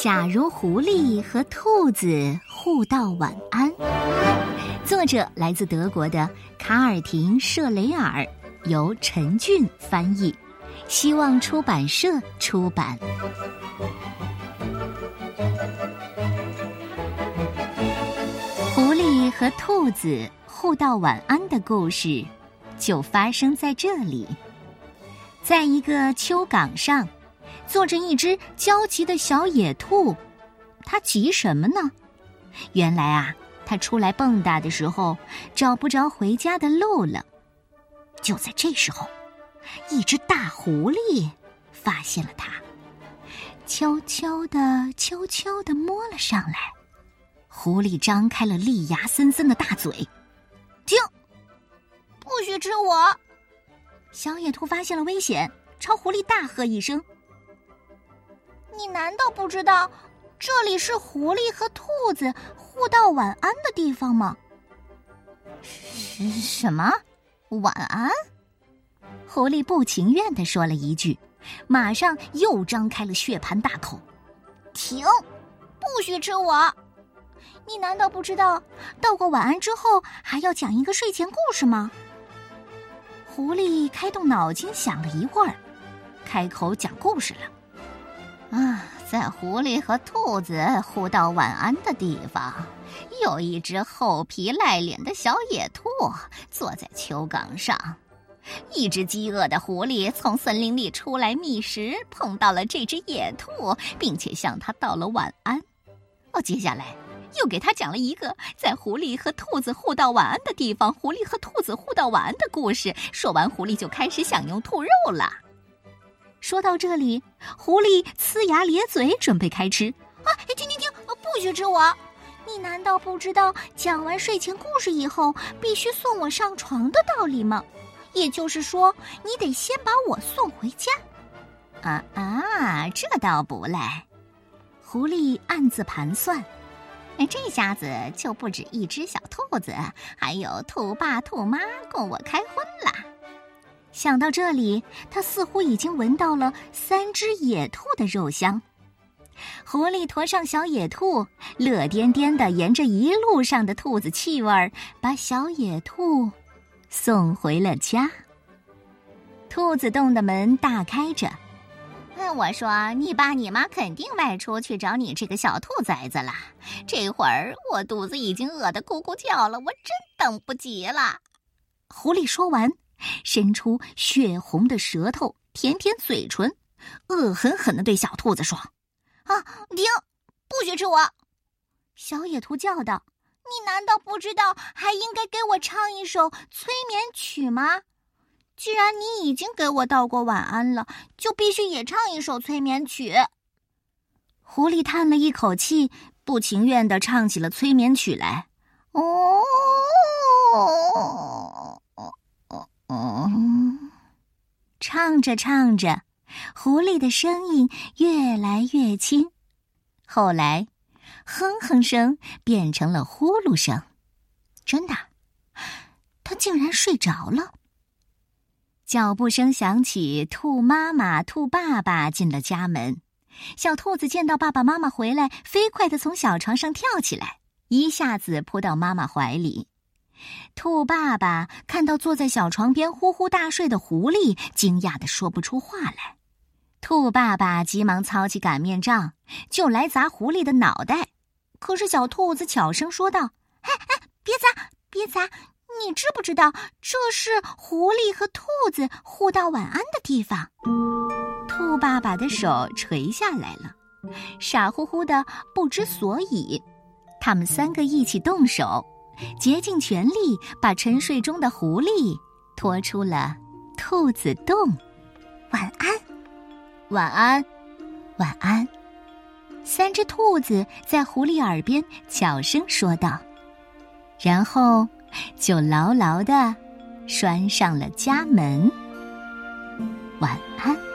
假如狐狸和兔子互道晚安。作者来自德国的卡尔廷·舍雷尔，由陈俊翻译，希望出版社出版。狐狸和兔子互道晚安的故事，就发生在这里，在一个丘岗上。坐着一只焦急的小野兔，它急什么呢？原来啊，它出来蹦跶的时候找不着回家的路了。就在这时候，一只大狐狸发现了它，悄悄的、悄悄的摸了上来。狐狸张开了利牙森森的大嘴，停！不许吃我！小野兔发现了危险，朝狐狸大喝一声。你难道不知道，这里是狐狸和兔子互道晚安的地方吗？什么？晚安？狐狸不情愿的说了一句，马上又张开了血盆大口。停！不许吃我！你难道不知道，道过晚安之后还要讲一个睡前故事吗？狐狸开动脑筋想了一会儿，开口讲故事了。啊，在狐狸和兔子互道晚安的地方，有一只厚皮赖脸的小野兔坐在丘岗上。一只饥饿的狐狸从森林里出来觅食，碰到了这只野兔，并且向它道了晚安。哦，接下来又给他讲了一个在狐狸和兔子互道晚安的地方，狐狸和兔子互道晚安的故事。说完，狐狸就开始享用兔肉了。说到这里，狐狸呲牙咧嘴，准备开吃。啊，停停停！不许吃我！你难道不知道讲完睡前故事以后必须送我上床的道理吗？也就是说，你得先把我送回家。啊啊，这倒不赖。狐狸暗自盘算，这下子就不止一只小兔子，还有兔爸兔妈供我开荤了。想到这里，他似乎已经闻到了三只野兔的肉香。狐狸驮上小野兔，乐颠颠的沿着一路上的兔子气味儿，把小野兔送回了家。兔子洞的门大开着，我说：“你爸你妈肯定外出去找你这个小兔崽子了。这会儿我肚子已经饿得咕咕叫了，我真等不及了。”狐狸说完。伸出血红的舌头，舔舔嘴唇，恶狠狠的对小兔子说：“啊，停！不许吃我！”小野兔叫道：“你难道不知道还应该给我唱一首催眠曲吗？既然你已经给我道过晚安了，就必须也唱一首催眠曲。”狐狸叹了一口气，不情愿的唱起了催眠曲来。哦。唱着唱着，狐狸的声音越来越轻，后来，哼哼声变成了呼噜声。真的，他竟然睡着了。脚步声响起，兔妈妈、兔爸爸进了家门。小兔子见到爸爸妈妈回来，飞快的从小床上跳起来，一下子扑到妈妈怀里。兔爸爸看到坐在小床边呼呼大睡的狐狸，惊讶的说不出话来。兔爸爸急忙操起擀面杖，就来砸狐狸的脑袋。可是小兔子悄声说道：“哎哎，别砸，别砸！你知不知道这是狐狸和兔子互道晚安的地方？”兔爸爸的手垂下来了，傻乎乎的不知所以。他们三个一起动手。竭尽全力把沉睡中的狐狸拖出了兔子洞。晚安，晚安，晚安。三只兔子在狐狸耳边悄声说道，然后就牢牢的拴上了家门。晚安。